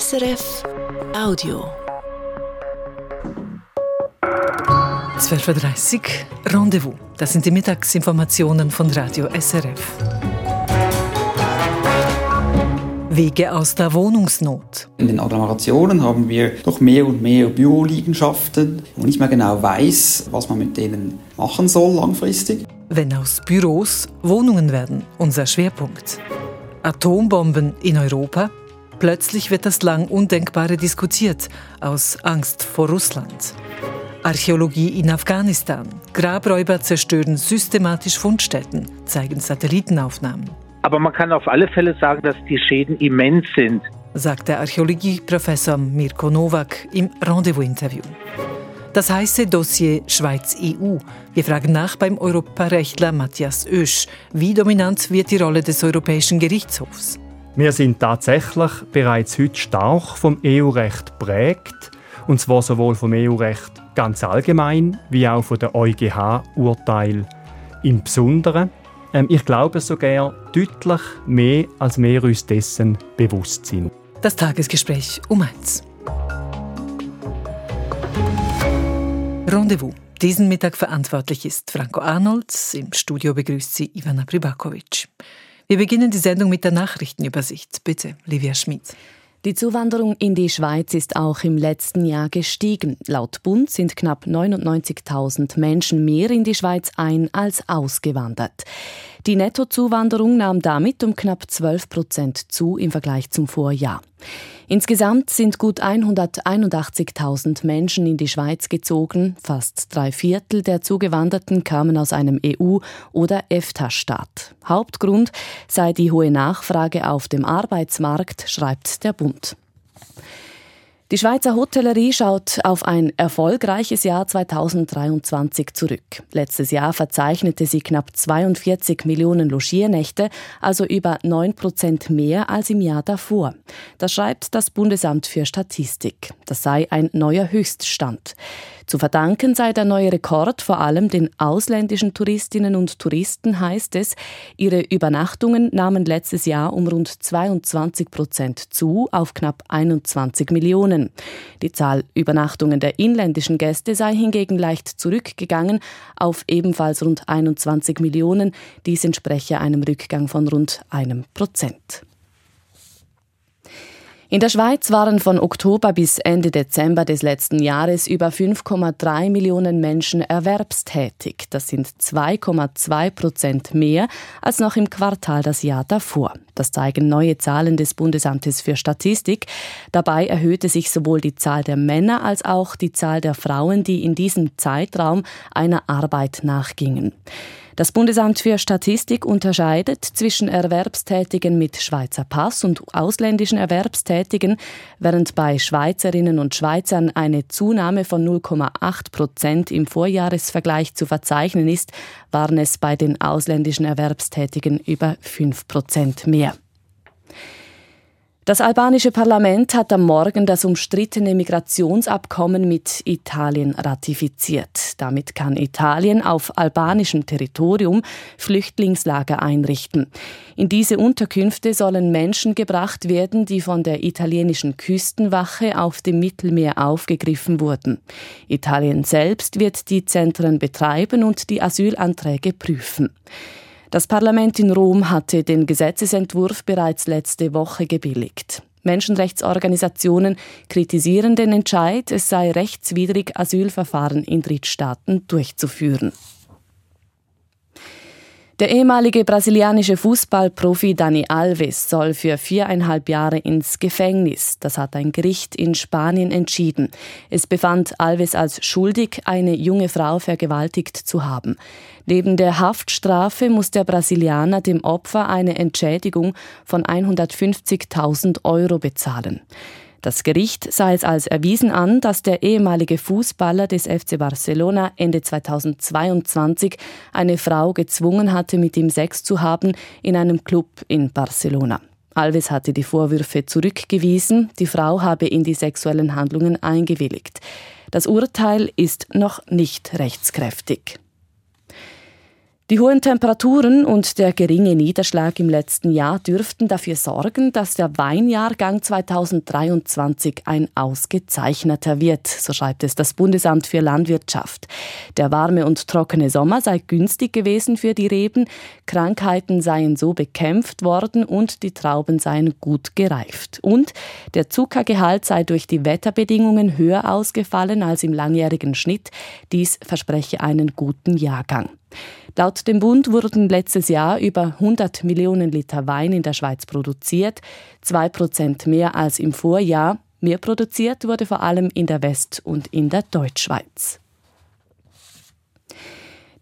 SRF Audio. 12.30 Uhr Rendezvous. Das sind die Mittagsinformationen von Radio SRF. Wege aus der Wohnungsnot. In den Agglomerationen haben wir doch mehr und mehr Büroliegenschaften, wo nicht mehr genau weiß, was man mit denen machen soll langfristig. Wenn aus Büros Wohnungen werden, unser Schwerpunkt. Atombomben in Europa? Plötzlich wird das lang Undenkbare diskutiert, aus Angst vor Russland. Archäologie in Afghanistan. Grabräuber zerstören systematisch Fundstätten, zeigen Satellitenaufnahmen. Aber man kann auf alle Fälle sagen, dass die Schäden immens sind, sagt der Archäologieprofessor Mirko Nowak im Rendezvous-Interview. Das heiße Dossier Schweiz-EU. Wir fragen nach beim Europarechtler Matthias Oesch. Wie dominant wird die Rolle des Europäischen Gerichtshofs? Wir sind tatsächlich bereits heute stark vom EU-Recht prägt, und zwar sowohl vom EU-Recht ganz allgemein wie auch von der EuGH-Urteil im Besonderen. Ähm, ich glaube sogar deutlich mehr, als wir uns dessen bewusst sind. Das Tagesgespräch um eins. Rendezvous. Diesen Mittag verantwortlich ist Franco Arnolds. Im Studio begrüßt sie Ivana Pribakovic. Wir beginnen die Sendung mit der Nachrichtenübersicht. Bitte, Livia Schmid. Die Zuwanderung in die Schweiz ist auch im letzten Jahr gestiegen. Laut Bund sind knapp 99.000 Menschen mehr in die Schweiz ein als ausgewandert. Die Nettozuwanderung nahm damit um knapp 12 Prozent zu im Vergleich zum Vorjahr. Insgesamt sind gut 181.000 Menschen in die Schweiz gezogen. Fast drei Viertel der Zugewanderten kamen aus einem EU- oder EFTA-Staat. Hauptgrund sei die hohe Nachfrage auf dem Arbeitsmarkt, schreibt der Bund. Die Schweizer Hotellerie schaut auf ein erfolgreiches Jahr 2023 zurück. Letztes Jahr verzeichnete sie knapp 42 Millionen Logiernächte, also über 9 Prozent mehr als im Jahr davor. Das schreibt das Bundesamt für Statistik. Das sei ein neuer Höchststand. Zu verdanken sei der neue Rekord vor allem den ausländischen Touristinnen und Touristen, heißt es. Ihre Übernachtungen nahmen letztes Jahr um rund 22 Prozent zu, auf knapp 21 Millionen. Die Zahl Übernachtungen der inländischen Gäste sei hingegen leicht zurückgegangen, auf ebenfalls rund 21 Millionen. Dies entspreche einem Rückgang von rund einem Prozent. In der Schweiz waren von Oktober bis Ende Dezember des letzten Jahres über 5,3 Millionen Menschen erwerbstätig. Das sind 2,2 Prozent mehr als noch im Quartal das Jahr davor. Das zeigen neue Zahlen des Bundesamtes für Statistik. Dabei erhöhte sich sowohl die Zahl der Männer als auch die Zahl der Frauen, die in diesem Zeitraum einer Arbeit nachgingen. Das Bundesamt für Statistik unterscheidet zwischen Erwerbstätigen mit Schweizer Pass und ausländischen Erwerbstätigen, während bei Schweizerinnen und Schweizern eine Zunahme von 0,8 Prozent im Vorjahresvergleich zu verzeichnen ist, waren es bei den ausländischen Erwerbstätigen über 5 Prozent mehr. Das albanische Parlament hat am Morgen das umstrittene Migrationsabkommen mit Italien ratifiziert. Damit kann Italien auf albanischem Territorium Flüchtlingslager einrichten. In diese Unterkünfte sollen Menschen gebracht werden, die von der italienischen Küstenwache auf dem Mittelmeer aufgegriffen wurden. Italien selbst wird die Zentren betreiben und die Asylanträge prüfen. Das Parlament in Rom hatte den Gesetzesentwurf bereits letzte Woche gebilligt. Menschenrechtsorganisationen kritisieren den Entscheid, es sei rechtswidrig, Asylverfahren in Drittstaaten durchzuführen. Der ehemalige brasilianische Fußballprofi Dani Alves soll für viereinhalb Jahre ins Gefängnis. Das hat ein Gericht in Spanien entschieden. Es befand Alves als schuldig, eine junge Frau vergewaltigt zu haben. Neben der Haftstrafe muss der Brasilianer dem Opfer eine Entschädigung von 150.000 Euro bezahlen. Das Gericht sah es als erwiesen an, dass der ehemalige Fußballer des FC Barcelona Ende 2022 eine Frau gezwungen hatte, mit ihm Sex zu haben in einem Club in Barcelona. Alves hatte die Vorwürfe zurückgewiesen, die Frau habe in die sexuellen Handlungen eingewilligt. Das Urteil ist noch nicht rechtskräftig. Die hohen Temperaturen und der geringe Niederschlag im letzten Jahr dürften dafür sorgen, dass der Weinjahrgang 2023 ein ausgezeichneter wird, so schreibt es das Bundesamt für Landwirtschaft. Der warme und trockene Sommer sei günstig gewesen für die Reben, Krankheiten seien so bekämpft worden und die Trauben seien gut gereift. Und der Zuckergehalt sei durch die Wetterbedingungen höher ausgefallen als im langjährigen Schnitt. Dies verspreche einen guten Jahrgang. Laut dem Bund wurden letztes Jahr über 100 Millionen Liter Wein in der Schweiz produziert, zwei Prozent mehr als im Vorjahr. Mehr produziert wurde vor allem in der West- und in der Deutschschweiz.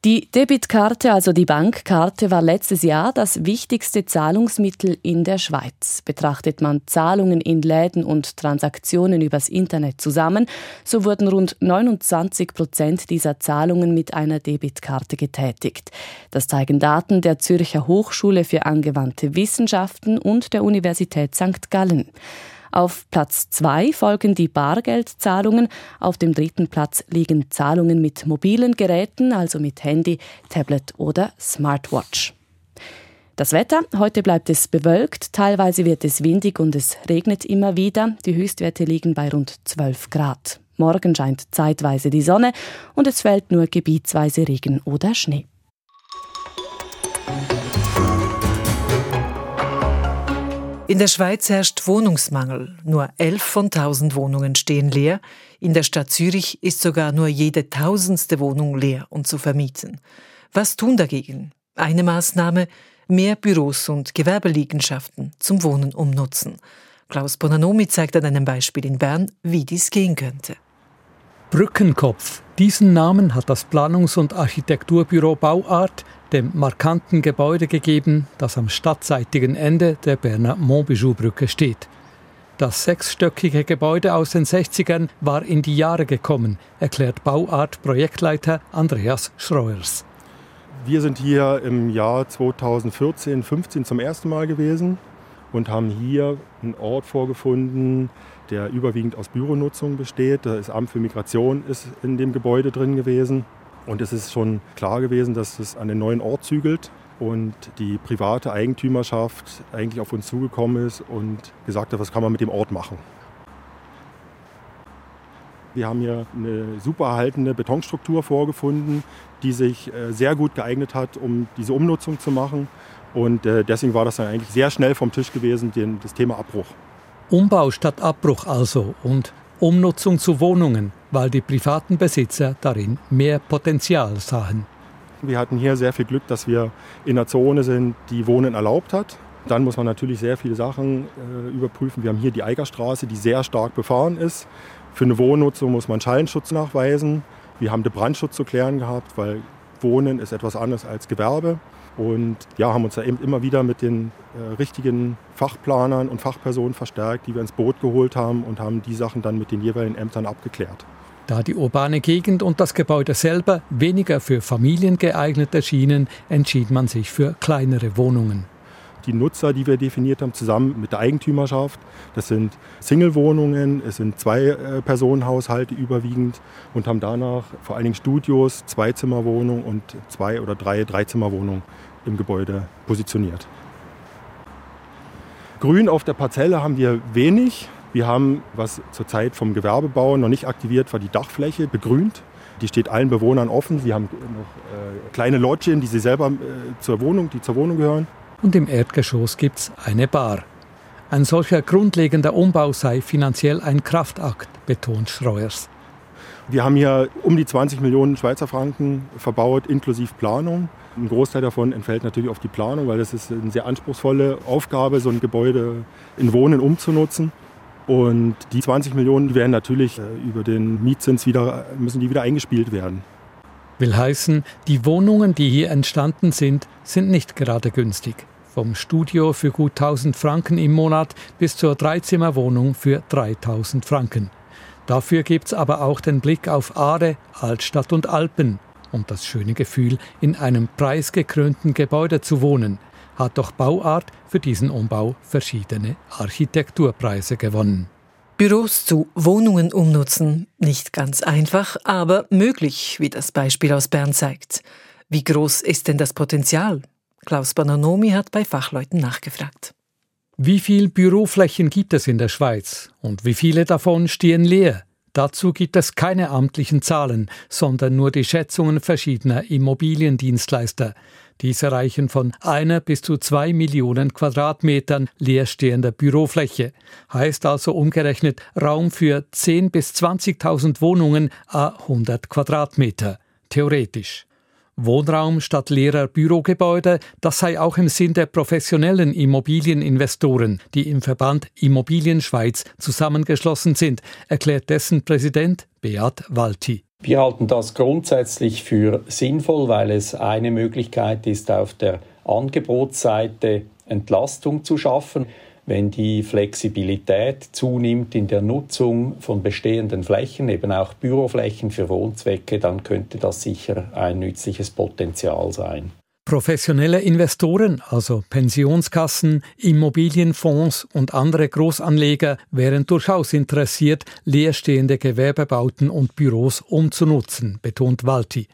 Die Debitkarte, also die Bankkarte, war letztes Jahr das wichtigste Zahlungsmittel in der Schweiz. Betrachtet man Zahlungen in Läden und Transaktionen übers Internet zusammen, so wurden rund 29 Prozent dieser Zahlungen mit einer Debitkarte getätigt. Das zeigen Daten der Zürcher Hochschule für angewandte Wissenschaften und der Universität St. Gallen. Auf Platz zwei folgen die Bargeldzahlungen. Auf dem dritten Platz liegen Zahlungen mit mobilen Geräten, also mit Handy, Tablet oder Smartwatch. Das Wetter. Heute bleibt es bewölkt, teilweise wird es windig und es regnet immer wieder. Die Höchstwerte liegen bei rund 12 Grad. Morgen scheint zeitweise die Sonne und es fällt nur gebietsweise Regen oder Schnee. In der Schweiz herrscht Wohnungsmangel. Nur elf von 1000 Wohnungen stehen leer. In der Stadt Zürich ist sogar nur jede tausendste Wohnung leer und zu vermieten. Was tun dagegen? Eine Maßnahme, mehr Büros und Gewerbeliegenschaften zum Wohnen umnutzen. Klaus Bonanomi zeigt an einem Beispiel in Bern, wie dies gehen könnte. Brückenkopf. Diesen Namen hat das Planungs- und Architekturbüro Bauart dem markanten Gebäude gegeben, das am stadtseitigen Ende der Berner Montbijou-Brücke steht. Das sechsstöckige Gebäude aus den 60ern war in die Jahre gekommen, erklärt Bauart-Projektleiter Andreas Schreuers. Wir sind hier im Jahr 2014, 15 zum ersten Mal gewesen und haben hier einen Ort vorgefunden, der überwiegend aus Büronutzung besteht. Das Amt für Migration ist in dem Gebäude drin gewesen. Und es ist schon klar gewesen, dass es an den neuen Ort zügelt und die private Eigentümerschaft eigentlich auf uns zugekommen ist und gesagt hat, was kann man mit dem Ort machen. Wir haben hier eine super erhaltene Betonstruktur vorgefunden, die sich äh, sehr gut geeignet hat, um diese Umnutzung zu machen. Und äh, deswegen war das dann eigentlich sehr schnell vom Tisch gewesen, das Thema Abbruch. Umbau statt Abbruch also und Umnutzung zu Wohnungen, weil die privaten Besitzer darin mehr Potenzial sahen. Wir hatten hier sehr viel Glück, dass wir in einer Zone sind, die Wohnen erlaubt hat. Dann muss man natürlich sehr viele Sachen äh, überprüfen. Wir haben hier die Eigerstraße, die sehr stark befahren ist. Für eine Wohnnutzung muss man Schallenschutz nachweisen. Wir haben den Brandschutz zu klären gehabt, weil Wohnen ist etwas anderes als Gewerbe. Und ja, haben uns da eben immer wieder mit den äh, richtigen Fachplanern und Fachpersonen verstärkt, die wir ins Boot geholt haben und haben die Sachen dann mit den jeweiligen Ämtern abgeklärt. Da die urbane Gegend und das Gebäude selber weniger für Familien geeignet erschienen, entschied man sich für kleinere Wohnungen. Die Nutzer, die wir definiert haben, zusammen mit der Eigentümerschaft, das sind Single-Wohnungen, es sind Zwei-Personen-Haushalte überwiegend und haben danach vor allen Dingen Studios, Zweizimmerwohnungen und zwei oder drei Dreizimmerwohnungen im Gebäude positioniert. Grün auf der Parzelle haben wir wenig. Wir haben, was zurzeit vom Gewerbebau noch nicht aktiviert war, die Dachfläche begrünt. Die steht allen Bewohnern offen. Sie haben noch äh, kleine Lodgien, die sie selber äh, zur Wohnung, die zur Wohnung gehören. Und im Erdgeschoss gibt es eine Bar. Ein solcher grundlegender Umbau sei finanziell ein Kraftakt, betont Schreuers. Wir haben hier um die 20 Millionen Schweizer Franken verbaut, inklusive Planung. Ein Großteil davon entfällt natürlich auf die Planung, weil das ist eine sehr anspruchsvolle Aufgabe, so ein Gebäude in Wohnen umzunutzen. Und die 20 Millionen werden natürlich äh, über den Mietzins wieder, müssen die wieder eingespielt werden. Will heißen, die Wohnungen, die hier entstanden sind, sind nicht gerade günstig. Vom Studio für gut 1000 Franken im Monat bis zur Dreizimmerwohnung für 3000 Franken. Dafür gibt's aber auch den Blick auf Aare, Altstadt und Alpen und das schöne Gefühl, in einem preisgekrönten Gebäude zu wohnen, hat doch Bauart für diesen Umbau verschiedene Architekturpreise gewonnen. Büros zu Wohnungen umnutzen, nicht ganz einfach, aber möglich, wie das Beispiel aus Bern zeigt. Wie groß ist denn das Potenzial? Klaus Bononomi hat bei Fachleuten nachgefragt. Wie viel Büroflächen gibt es in der Schweiz und wie viele davon stehen leer? Dazu gibt es keine amtlichen Zahlen, sondern nur die Schätzungen verschiedener Immobiliendienstleister. Diese reichen von einer bis zu zwei Millionen Quadratmetern leerstehender Bürofläche. Heißt also umgerechnet Raum für 10 bis 20.000 Wohnungen a 100 Quadratmeter. Theoretisch. Wohnraum statt leerer Bürogebäude, das sei auch im Sinn der professionellen Immobilieninvestoren, die im Verband Immobilien Schweiz zusammengeschlossen sind, erklärt dessen Präsident Beat Walti. Wir halten das grundsätzlich für sinnvoll, weil es eine Möglichkeit ist, auf der Angebotsseite Entlastung zu schaffen. Wenn die Flexibilität zunimmt in der Nutzung von bestehenden Flächen, eben auch Büroflächen für Wohnzwecke, dann könnte das sicher ein nützliches Potenzial sein. Professionelle Investoren, also Pensionskassen, Immobilienfonds und andere Großanleger wären durchaus interessiert, leerstehende Gewerbebauten und Büros umzunutzen, betont Walti.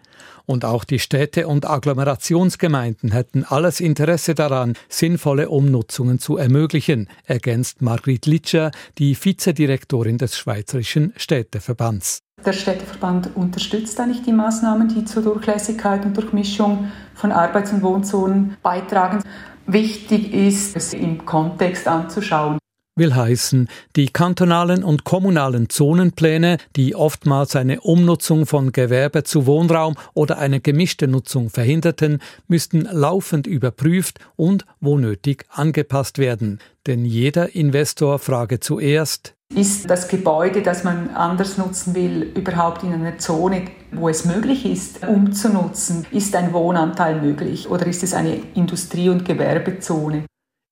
Und auch die Städte und Agglomerationsgemeinden hätten alles Interesse daran, sinnvolle Umnutzungen zu ermöglichen, ergänzt Margrit Litscher, die Vizedirektorin des Schweizerischen Städteverbands. Der Städteverband unterstützt eigentlich die Maßnahmen, die zur Durchlässigkeit und Durchmischung von Arbeits- und Wohnzonen beitragen. Wichtig ist, es im Kontext anzuschauen will heißen, die kantonalen und kommunalen Zonenpläne, die oftmals eine Umnutzung von Gewerbe zu Wohnraum oder eine gemischte Nutzung verhinderten, müssten laufend überprüft und, wo nötig, angepasst werden. Denn jeder Investor frage zuerst, ist das Gebäude, das man anders nutzen will, überhaupt in einer Zone, wo es möglich ist, umzunutzen? Ist ein Wohnanteil möglich oder ist es eine Industrie- und Gewerbezone?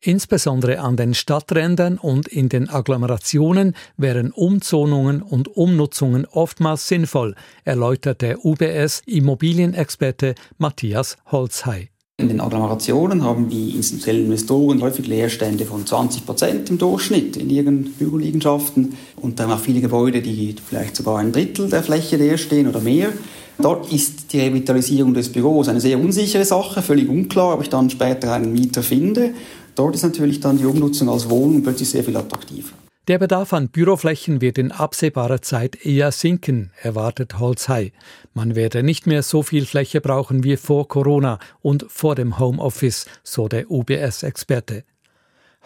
Insbesondere an den Stadträndern und in den Agglomerationen wären Umzonungen und Umnutzungen oftmals sinnvoll, erläutert der UBS Immobilienexperte Matthias Holzhey. In den Agglomerationen haben die institutionellen Investoren häufig Leerstände von 20 Prozent im Durchschnitt in ihren Büroliegenschaften und dann auch viele Gebäude, die vielleicht sogar ein Drittel der Fläche leer stehen oder mehr. Dort ist die Revitalisierung des Büros eine sehr unsichere Sache, völlig unklar, ob ich dann später einen Mieter finde. Dort ist natürlich dann die Umnutzung als Wohnung plötzlich sehr viel attraktiver. Der Bedarf an Büroflächen wird in absehbarer Zeit eher sinken, erwartet Holzhey. Man werde nicht mehr so viel Fläche brauchen wie vor Corona und vor dem Homeoffice, so der UBS-Experte.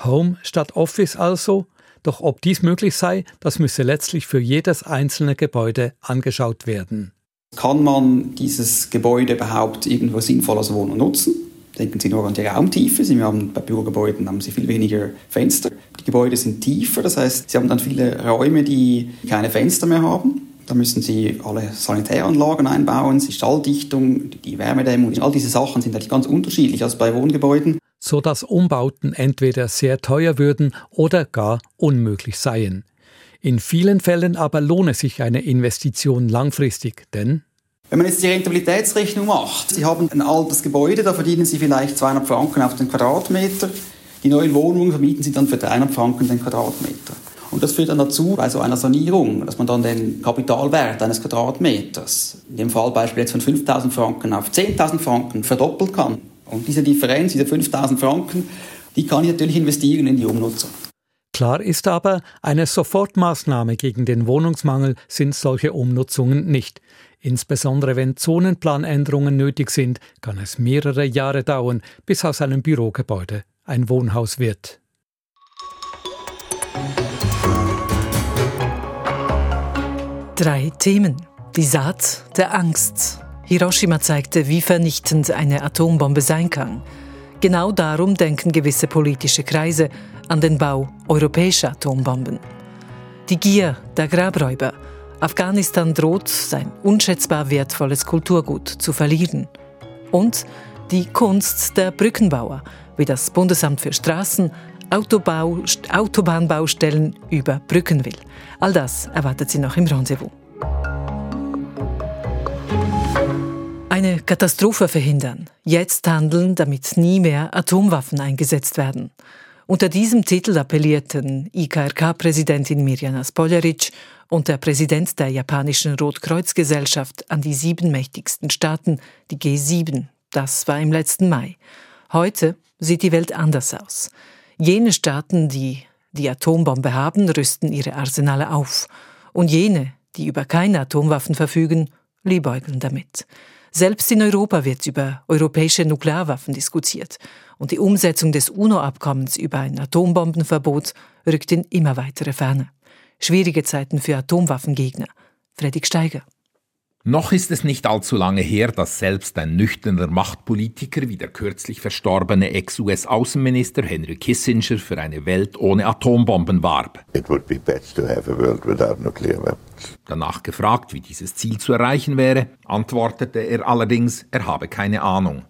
Home statt Office also? Doch ob dies möglich sei, das müsse letztlich für jedes einzelne Gebäude angeschaut werden. Kann man dieses Gebäude überhaupt irgendwo sinnvoll als Wohnung nutzen? Denken Sie nur an die Raumtiefe. Sie haben bei Bürogebäuden haben Sie viel weniger Fenster. Die Gebäude sind tiefer, das heißt, Sie haben dann viele Räume, die keine Fenster mehr haben. Da müssen Sie alle Sanitäranlagen einbauen, die Stalldichtung, die Wärmedämmung. All diese Sachen sind eigentlich ganz unterschiedlich als bei Wohngebäuden. So dass Umbauten entweder sehr teuer würden oder gar unmöglich seien. In vielen Fällen aber lohne sich eine Investition langfristig, denn wenn man jetzt die Rentabilitätsrechnung macht, Sie haben ein altes Gebäude, da verdienen Sie vielleicht 200 Franken auf den Quadratmeter. Die neuen Wohnungen vermieten Sie dann für 300 Franken den Quadratmeter. Und das führt dann dazu, bei so einer Sanierung, dass man dann den Kapitalwert eines Quadratmeters, in dem Fall beispielsweise von 5.000 Franken auf 10.000 Franken, verdoppeln kann. Und diese Differenz, diese 5.000 Franken, die kann ich natürlich investieren in die Umnutzung. Klar ist aber, eine Sofortmaßnahme gegen den Wohnungsmangel sind solche Umnutzungen nicht. Insbesondere wenn Zonenplanänderungen nötig sind, kann es mehrere Jahre dauern, bis aus einem Bürogebäude ein Wohnhaus wird. Drei Themen. Die Saat der Angst. Hiroshima zeigte, wie vernichtend eine Atombombe sein kann. Genau darum denken gewisse politische Kreise an den Bau europäischer Atombomben. Die Gier der Grabräuber – Afghanistan droht, sein unschätzbar wertvolles Kulturgut zu verlieren. Und die Kunst der Brückenbauer, wie das Bundesamt für Straßen Autobau, Autobahnbaustellen überbrücken will. All das erwartet Sie noch im Rendezvous. Eine Katastrophe verhindern, jetzt handeln, damit nie mehr Atomwaffen eingesetzt werden. Unter diesem Titel appellierten IKRK-Präsidentin Mirjana Spoljaric und der Präsident der japanischen Rotkreuzgesellschaft an die sieben mächtigsten Staaten, die G7. Das war im letzten Mai. Heute sieht die Welt anders aus. Jene Staaten, die die Atombombe haben, rüsten ihre Arsenale auf. Und jene, die über keine Atomwaffen verfügen, liebäugeln damit. Selbst in Europa wird über europäische Nuklearwaffen diskutiert. Und die Umsetzung des UNO-Abkommens über ein Atombombenverbot rückt in immer weitere Ferne. Schwierige Zeiten für Atomwaffengegner. Fredrik Steiger. Noch ist es nicht allzu lange her, dass selbst ein nüchterner Machtpolitiker wie der kürzlich verstorbene Ex-US-Außenminister Henry Kissinger für eine Welt ohne Atombomben warb. Danach gefragt, wie dieses Ziel zu erreichen wäre, antwortete er allerdings, er habe keine Ahnung.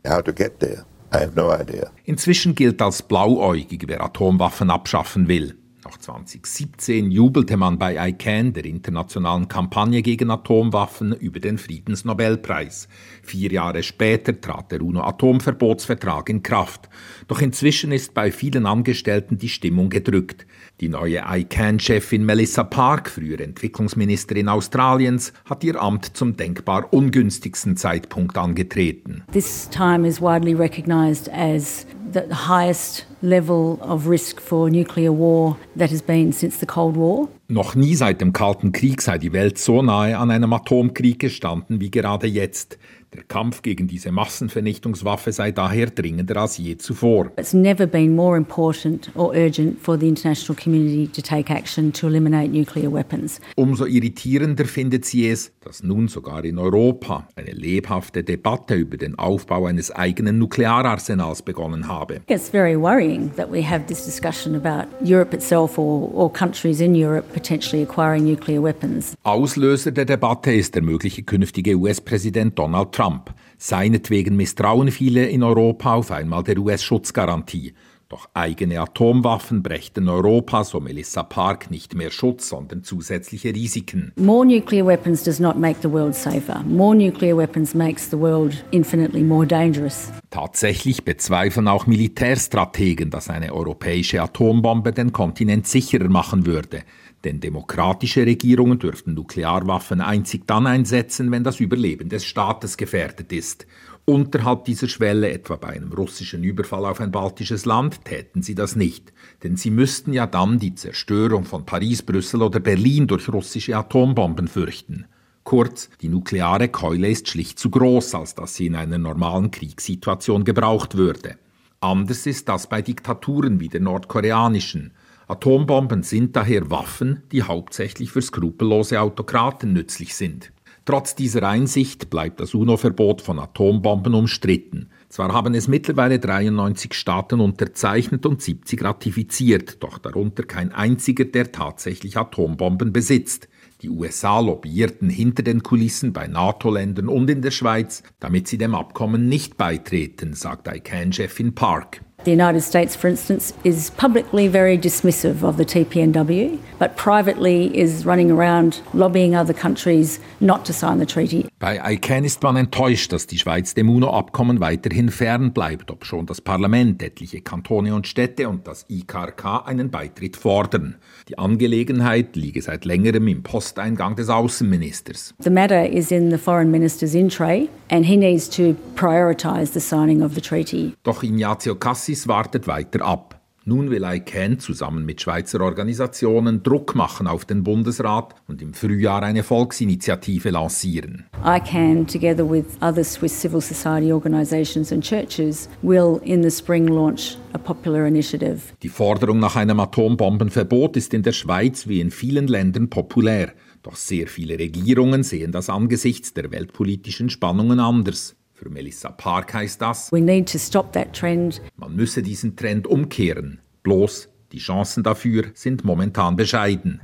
No Inzwischen gilt als blauäugig, wer Atomwaffen abschaffen will. Noch 2017 jubelte man bei ICANN, der internationalen Kampagne gegen Atomwaffen, über den Friedensnobelpreis. Vier Jahre später trat der UNO-Atomverbotsvertrag in Kraft. Doch inzwischen ist bei vielen Angestellten die Stimmung gedrückt. Die neue ICANN-Chefin Melissa Park, frühere Entwicklungsministerin Australiens, hat ihr Amt zum denkbar ungünstigsten Zeitpunkt angetreten. This time is widely recognized as the highest level of risk for nuclear war that has been since the Cold War. Noch nie seit dem Kalten Krieg sei die Welt so nahe an einem Atomkrieg gestanden wie gerade jetzt. Der Kampf gegen diese Massenvernichtungswaffe sei daher dringender als je zuvor. It's never been more important or urgent for the international community to take action to eliminate nuclear weapons. Umso irritierender findet sie es, dass nun sogar in Europa eine lebhafte Debatte über den Aufbau eines eigenen Nukleararsenals begonnen habe. It's very worrying that we have this discussion about Europe itself or, or countries in Europe potentially acquiring nuclear weapons. Auslöser der Debatte ist der mögliche künftige US-Präsident Donald Trump. Seinetwegen misstrauen viele in Europa auf einmal der US-Schutzgarantie. Doch eigene Atomwaffen brächten Europa, so Melissa Park, nicht mehr Schutz, sondern zusätzliche Risiken. More nuclear weapons does not make the world safer. More nuclear weapons makes the world infinitely more dangerous. Tatsächlich bezweifeln auch Militärstrategen, dass eine europäische Atombombe den Kontinent sicherer machen würde. Denn demokratische Regierungen dürften Nuklearwaffen einzig dann einsetzen, wenn das Überleben des Staates gefährdet ist. Unterhalb dieser Schwelle, etwa bei einem russischen Überfall auf ein baltisches Land, täten sie das nicht. Denn sie müssten ja dann die Zerstörung von Paris, Brüssel oder Berlin durch russische Atombomben fürchten. Kurz, die nukleare Keule ist schlicht zu groß, als dass sie in einer normalen Kriegssituation gebraucht würde. Anders ist das bei Diktaturen wie der nordkoreanischen. Atombomben sind daher Waffen, die hauptsächlich für skrupellose Autokraten nützlich sind. Trotz dieser Einsicht bleibt das UNO-Verbot von Atombomben umstritten. Zwar haben es mittlerweile 93 Staaten unterzeichnet und 70 ratifiziert, doch darunter kein einziger, der tatsächlich Atombomben besitzt. Die USA lobbyierten hinter den Kulissen bei NATO-Ländern und in der Schweiz, damit sie dem Abkommen nicht beitreten, sagt ICANN-Chefin Park. The United States, for instance, is publicly very dismissive of the TPNW, but privately is running around lobbying other countries not to sign the treaty. Bei ICANN ist man enttäuscht, dass die Schweiz dem UNO-Abkommen weiterhin fern bleibt, obschon das Parlament, etliche Kantone und Städte und das IKRK einen Beitritt fordern. Die Angelegenheit liege seit längerem im Posteingang des Außenministers. The matter is in the foreign minister's in tray and he needs to prioritize the signing of the treaty. Doch Ignazio Cassis wartet weiter ab. Nun will ICANN zusammen mit Schweizer Organisationen Druck machen auf den Bundesrat und im Frühjahr eine Volksinitiative lancieren. ICANN, together with other Swiss civil society organizations and churches, will in the spring launch a popular initiative. Die Forderung nach einem Atombombenverbot ist in der Schweiz wie in vielen Ländern populär. Doch sehr viele Regierungen sehen das angesichts der weltpolitischen Spannungen anders. Für Melissa Park heißt das, We need to stop that trend. man müsse diesen Trend umkehren. Bloß die Chancen dafür sind momentan bescheiden.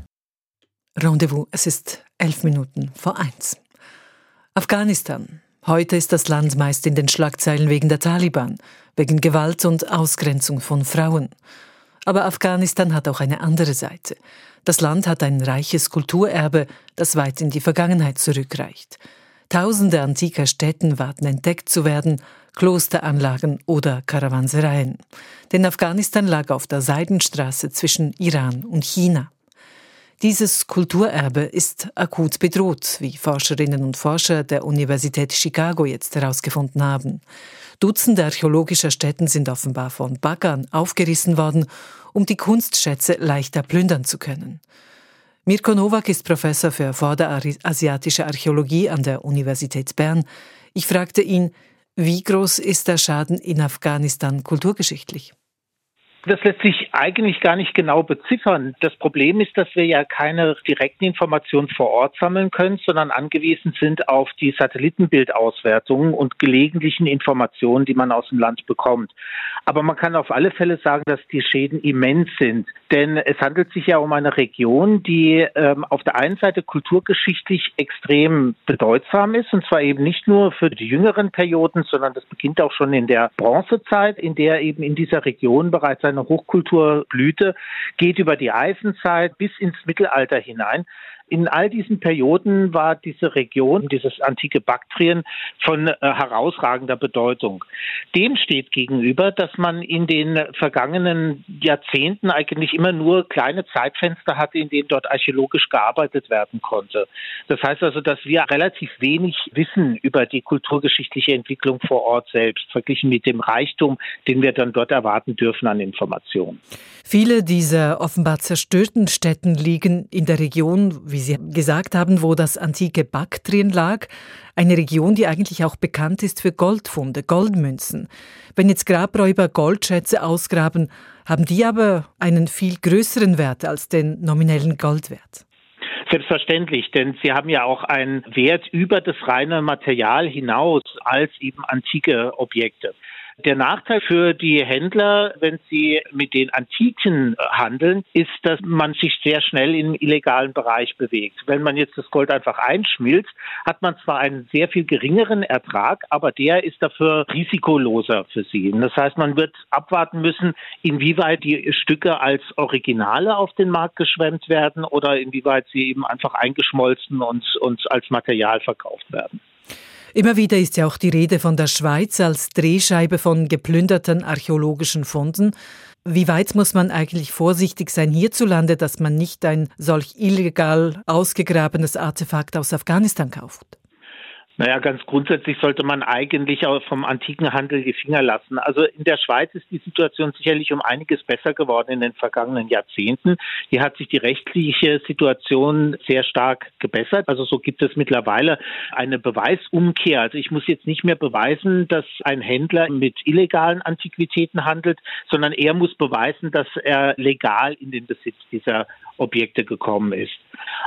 Rendezvous, es ist elf Minuten vor eins. Afghanistan. Heute ist das Land meist in den Schlagzeilen wegen der Taliban, wegen Gewalt und Ausgrenzung von Frauen. Aber Afghanistan hat auch eine andere Seite. Das Land hat ein reiches Kulturerbe, das weit in die Vergangenheit zurückreicht. Tausende antiker Städten warten entdeckt zu werden, Klosteranlagen oder Karawansereien. Denn Afghanistan lag auf der Seidenstraße zwischen Iran und China. Dieses Kulturerbe ist akut bedroht, wie Forscherinnen und Forscher der Universität Chicago jetzt herausgefunden haben. Dutzende archäologischer Stätten sind offenbar von Baggern aufgerissen worden, um die Kunstschätze leichter plündern zu können. Mirko Nowak ist Professor für vorderasiatische Archäologie an der Universität Bern. Ich fragte ihn, wie groß ist der Schaden in Afghanistan kulturgeschichtlich? Das lässt sich eigentlich gar nicht genau beziffern. Das Problem ist, dass wir ja keine direkten Informationen vor Ort sammeln können, sondern angewiesen sind auf die Satellitenbildauswertungen und gelegentlichen Informationen, die man aus dem Land bekommt. Aber man kann auf alle Fälle sagen, dass die Schäden immens sind. Denn es handelt sich ja um eine Region, die ähm, auf der einen Seite kulturgeschichtlich extrem bedeutsam ist, und zwar eben nicht nur für die jüngeren Perioden, sondern das beginnt auch schon in der Bronzezeit, in der eben in dieser Region bereits eine Hochkulturblüte, geht über die Eisenzeit bis ins Mittelalter hinein. In all diesen Perioden war diese Region, dieses antike Baktrien, von äh, herausragender Bedeutung. Dem steht gegenüber, dass man in den vergangenen Jahrzehnten eigentlich immer nur kleine Zeitfenster hatte, in denen dort archäologisch gearbeitet werden konnte. Das heißt also, dass wir relativ wenig wissen über die kulturgeschichtliche Entwicklung vor Ort selbst, verglichen mit dem Reichtum, den wir dann dort erwarten dürfen an Informationen. Viele dieser offenbar zerstörten Städten liegen in der Region, wie Sie gesagt haben, wo das antike Baktrien lag. Eine Region, die eigentlich auch bekannt ist für Goldfunde, Goldmünzen. Wenn jetzt Grabräuber Goldschätze ausgraben, haben die aber einen viel größeren Wert als den nominellen Goldwert. Selbstverständlich, denn sie haben ja auch einen Wert über das reine Material hinaus als eben antike Objekte. Der Nachteil für die Händler, wenn sie mit den Antiken handeln, ist, dass man sich sehr schnell im illegalen Bereich bewegt. Wenn man jetzt das Gold einfach einschmilzt, hat man zwar einen sehr viel geringeren Ertrag, aber der ist dafür risikoloser für sie. Das heißt, man wird abwarten müssen, inwieweit die Stücke als Originale auf den Markt geschwemmt werden oder inwieweit sie eben einfach eingeschmolzen und, und als Material verkauft werden. Immer wieder ist ja auch die Rede von der Schweiz als Drehscheibe von geplünderten archäologischen Funden. Wie weit muss man eigentlich vorsichtig sein hierzulande, dass man nicht ein solch illegal ausgegrabenes Artefakt aus Afghanistan kauft? Naja, ganz grundsätzlich sollte man eigentlich auch vom antiken Handel die Finger lassen. Also in der Schweiz ist die Situation sicherlich um einiges besser geworden in den vergangenen Jahrzehnten. Hier hat sich die rechtliche Situation sehr stark gebessert. Also so gibt es mittlerweile eine Beweisumkehr. Also ich muss jetzt nicht mehr beweisen, dass ein Händler mit illegalen Antiquitäten handelt, sondern er muss beweisen, dass er legal in den Besitz dieser Objekte gekommen ist.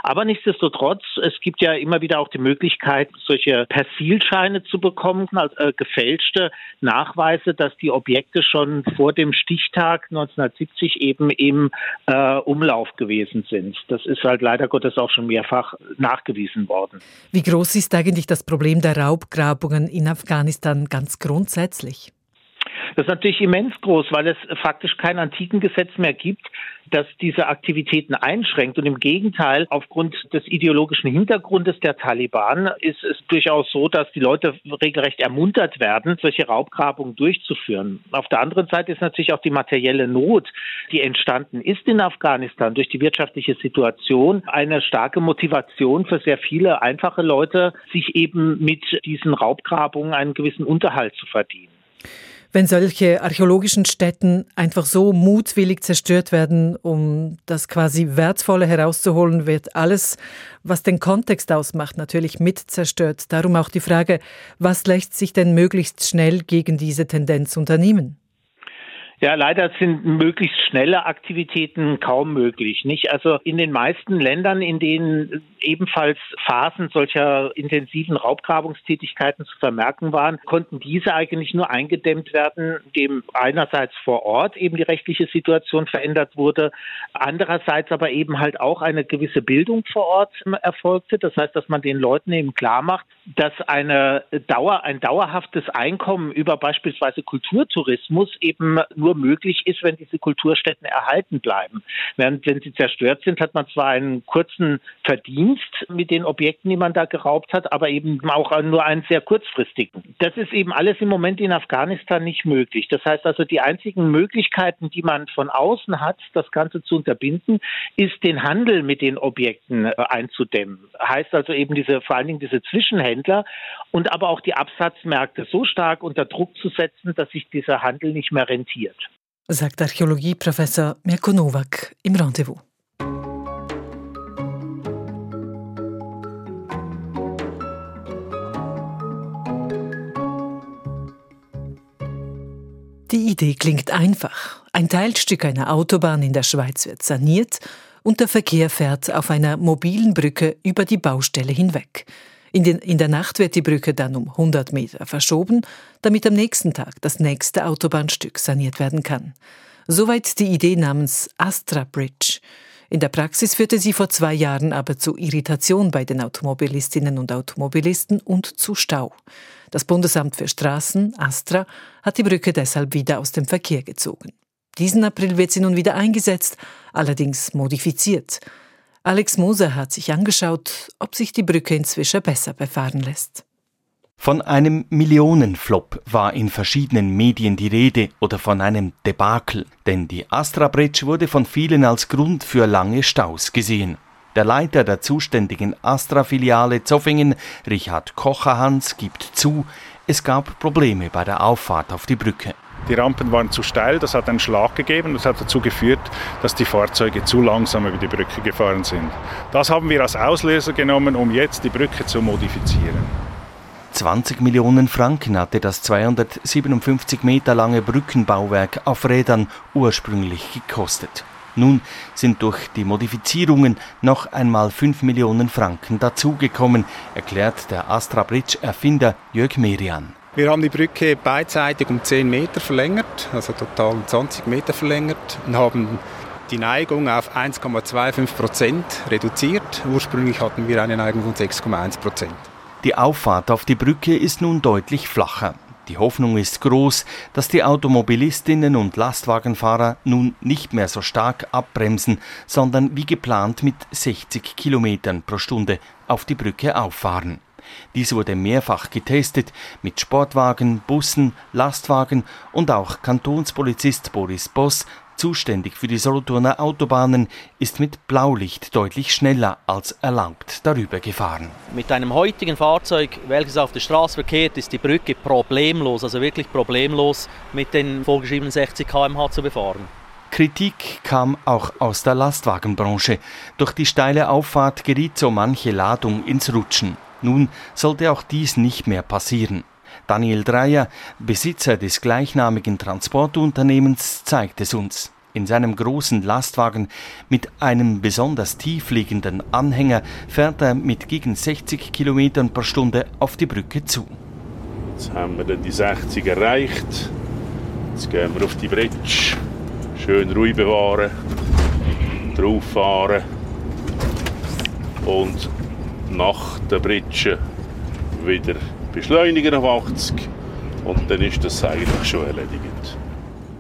Aber nichtsdestotrotz, es gibt ja immer wieder auch die Möglichkeit, solche Persilscheine zu bekommen, also äh, gefälschte Nachweise, dass die Objekte schon vor dem Stichtag 1970 eben im äh, Umlauf gewesen sind. Das ist halt leider Gottes auch schon mehrfach nachgewiesen worden. Wie groß ist eigentlich das Problem der Raubgrabungen in Afghanistan ganz grundsätzlich? Das ist natürlich immens groß, weil es faktisch kein Antikengesetz mehr gibt, das diese Aktivitäten einschränkt. Und im Gegenteil, aufgrund des ideologischen Hintergrundes der Taliban ist es durchaus so, dass die Leute regelrecht ermuntert werden, solche Raubgrabungen durchzuführen. Auf der anderen Seite ist natürlich auch die materielle Not, die entstanden ist in Afghanistan durch die wirtschaftliche Situation, eine starke Motivation für sehr viele einfache Leute, sich eben mit diesen Raubgrabungen einen gewissen Unterhalt zu verdienen wenn solche archäologischen Stätten einfach so mutwillig zerstört werden, um das quasi Wertvolle herauszuholen, wird alles, was den Kontext ausmacht, natürlich mit zerstört. Darum auch die Frage, was lässt sich denn möglichst schnell gegen diese Tendenz unternehmen? Ja, leider sind möglichst schnelle Aktivitäten kaum möglich. Nicht? Also in den meisten Ländern, in denen ebenfalls Phasen solcher intensiven Raubgrabungstätigkeiten zu vermerken waren, konnten diese eigentlich nur eingedämmt werden, indem einerseits vor Ort eben die rechtliche Situation verändert wurde, andererseits aber eben halt auch eine gewisse Bildung vor Ort erfolgte. Das heißt, dass man den Leuten eben klar macht, dass eine Dauer, ein dauerhaftes Einkommen über beispielsweise Kulturtourismus eben nur nur möglich ist, wenn diese Kulturstätten erhalten bleiben. Während wenn sie zerstört sind, hat man zwar einen kurzen Verdienst mit den Objekten, die man da geraubt hat, aber eben auch nur einen sehr kurzfristigen. Das ist eben alles im Moment in Afghanistan nicht möglich. Das heißt also, die einzigen Möglichkeiten, die man von außen hat, das Ganze zu unterbinden, ist den Handel mit den Objekten äh, einzudämmen. Heißt also eben diese, vor allen Dingen diese Zwischenhändler und aber auch die Absatzmärkte so stark unter Druck zu setzen, dass sich dieser Handel nicht mehr rentiert. Sagt Archäologieprofessor Mirko Nowak im Rendezvous. Die Idee klingt einfach. Ein Teilstück einer Autobahn in der Schweiz wird saniert und der Verkehr fährt auf einer mobilen Brücke über die Baustelle hinweg. In, den, in, der Nacht wird die Brücke dann um 100 Meter verschoben, damit am nächsten Tag das nächste Autobahnstück saniert werden kann. Soweit die Idee namens Astra Bridge. In der Praxis führte sie vor zwei Jahren aber zu Irritation bei den Automobilistinnen und Automobilisten und zu Stau. Das Bundesamt für Straßen, Astra, hat die Brücke deshalb wieder aus dem Verkehr gezogen. Diesen April wird sie nun wieder eingesetzt, allerdings modifiziert. Alex Moser hat sich angeschaut, ob sich die Brücke inzwischen besser befahren lässt. Von einem Millionenflop war in verschiedenen Medien die Rede oder von einem Debakel, denn die Astra Bridge wurde von vielen als Grund für lange Staus gesehen. Der Leiter der zuständigen Astra-Filiale Zoffingen, Richard Kocherhans, gibt zu, es gab Probleme bei der Auffahrt auf die Brücke. Die Rampen waren zu steil, das hat einen Schlag gegeben. Das hat dazu geführt, dass die Fahrzeuge zu langsam über die Brücke gefahren sind. Das haben wir als Auslöser genommen, um jetzt die Brücke zu modifizieren. 20 Millionen Franken hatte das 257 Meter lange Brückenbauwerk auf Rädern ursprünglich gekostet. Nun sind durch die Modifizierungen noch einmal 5 Millionen Franken dazugekommen, erklärt der Astra Bridge Erfinder Jörg Merian. Wir haben die Brücke beidseitig um 10 Meter verlängert, also total um 20 Meter verlängert und haben die Neigung auf 1,25 Prozent reduziert. Ursprünglich hatten wir eine Neigung von 6,1 Prozent. Die Auffahrt auf die Brücke ist nun deutlich flacher. Die Hoffnung ist groß, dass die Automobilistinnen und Lastwagenfahrer nun nicht mehr so stark abbremsen, sondern wie geplant mit 60 Kilometern pro Stunde auf die Brücke auffahren. Dies wurde mehrfach getestet mit Sportwagen, Bussen, Lastwagen und auch Kantonspolizist Boris Boss, zuständig für die Solothurner Autobahnen, ist mit Blaulicht deutlich schneller als erlaubt darüber gefahren. Mit einem heutigen Fahrzeug, welches auf der Straße verkehrt, ist die Brücke problemlos, also wirklich problemlos mit den vorgeschriebenen 60 km/h zu befahren. Kritik kam auch aus der Lastwagenbranche. Durch die steile Auffahrt geriet so manche Ladung ins Rutschen. Nun sollte auch dies nicht mehr passieren. Daniel Dreyer, Besitzer des gleichnamigen Transportunternehmens, zeigt es uns. In seinem großen Lastwagen mit einem besonders tief liegenden Anhänger fährt er mit gegen 60 Kilometern pro Stunde auf die Brücke zu. Jetzt haben wir dann die 60 erreicht. Jetzt gehen wir auf die Bridge. Schön ruhig bewahren. Drauf fahren. Und nach der Britsche wieder beschleunigen auf 80 und dann ist das eigentlich schon erledigt.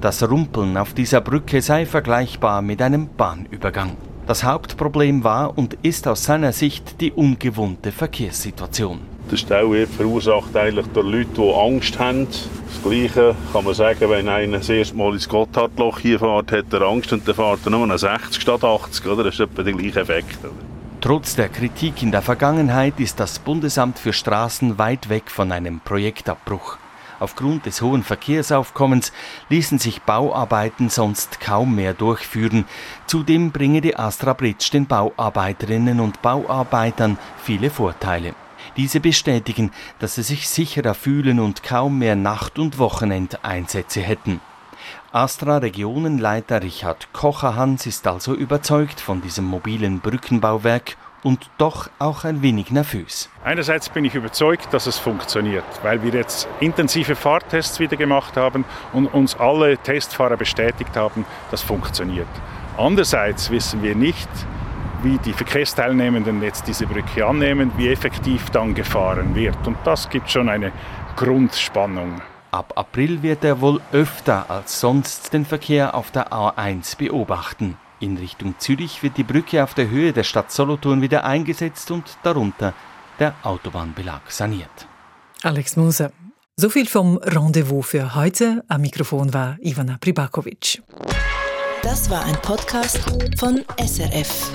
Das Rumpeln auf dieser Brücke sei vergleichbar mit einem Bahnübergang. Das Hauptproblem war und ist aus seiner Sicht die ungewohnte Verkehrssituation. Der Stau verursacht eigentlich durch Leute, die Angst haben. Das Gleiche kann man sagen, wenn einer das erste Mal ins Gotthardloch hier fährt, hat er Angst und dann fährt er nur 60 statt 80. Oder? Das ist etwa der gleiche Effekt. Oder? Trotz der Kritik in der Vergangenheit ist das Bundesamt für Straßen weit weg von einem Projektabbruch. Aufgrund des hohen Verkehrsaufkommens ließen sich Bauarbeiten sonst kaum mehr durchführen. Zudem bringe die Astra Bridge den Bauarbeiterinnen und Bauarbeitern viele Vorteile. Diese bestätigen, dass sie sich sicherer fühlen und kaum mehr Nacht- und Wochenendeinsätze hätten. Astra Regionenleiter Richard Kocherhans ist also überzeugt von diesem mobilen Brückenbauwerk und doch auch ein wenig nervös. Einerseits bin ich überzeugt, dass es funktioniert, weil wir jetzt intensive Fahrtests wieder gemacht haben und uns alle Testfahrer bestätigt haben, das funktioniert. Andererseits wissen wir nicht, wie die Verkehrsteilnehmenden jetzt diese Brücke annehmen, wie effektiv dann gefahren wird. Und das gibt schon eine Grundspannung. Ab April wird er wohl öfter als sonst den Verkehr auf der A1 beobachten. In Richtung Zürich wird die Brücke auf der Höhe der Stadt Solothurn wieder eingesetzt und darunter der Autobahnbelag saniert. Alex Moser. So viel vom Rendezvous für heute. Am Mikrofon war Ivana Pribakovic. Das war ein Podcast von SRF.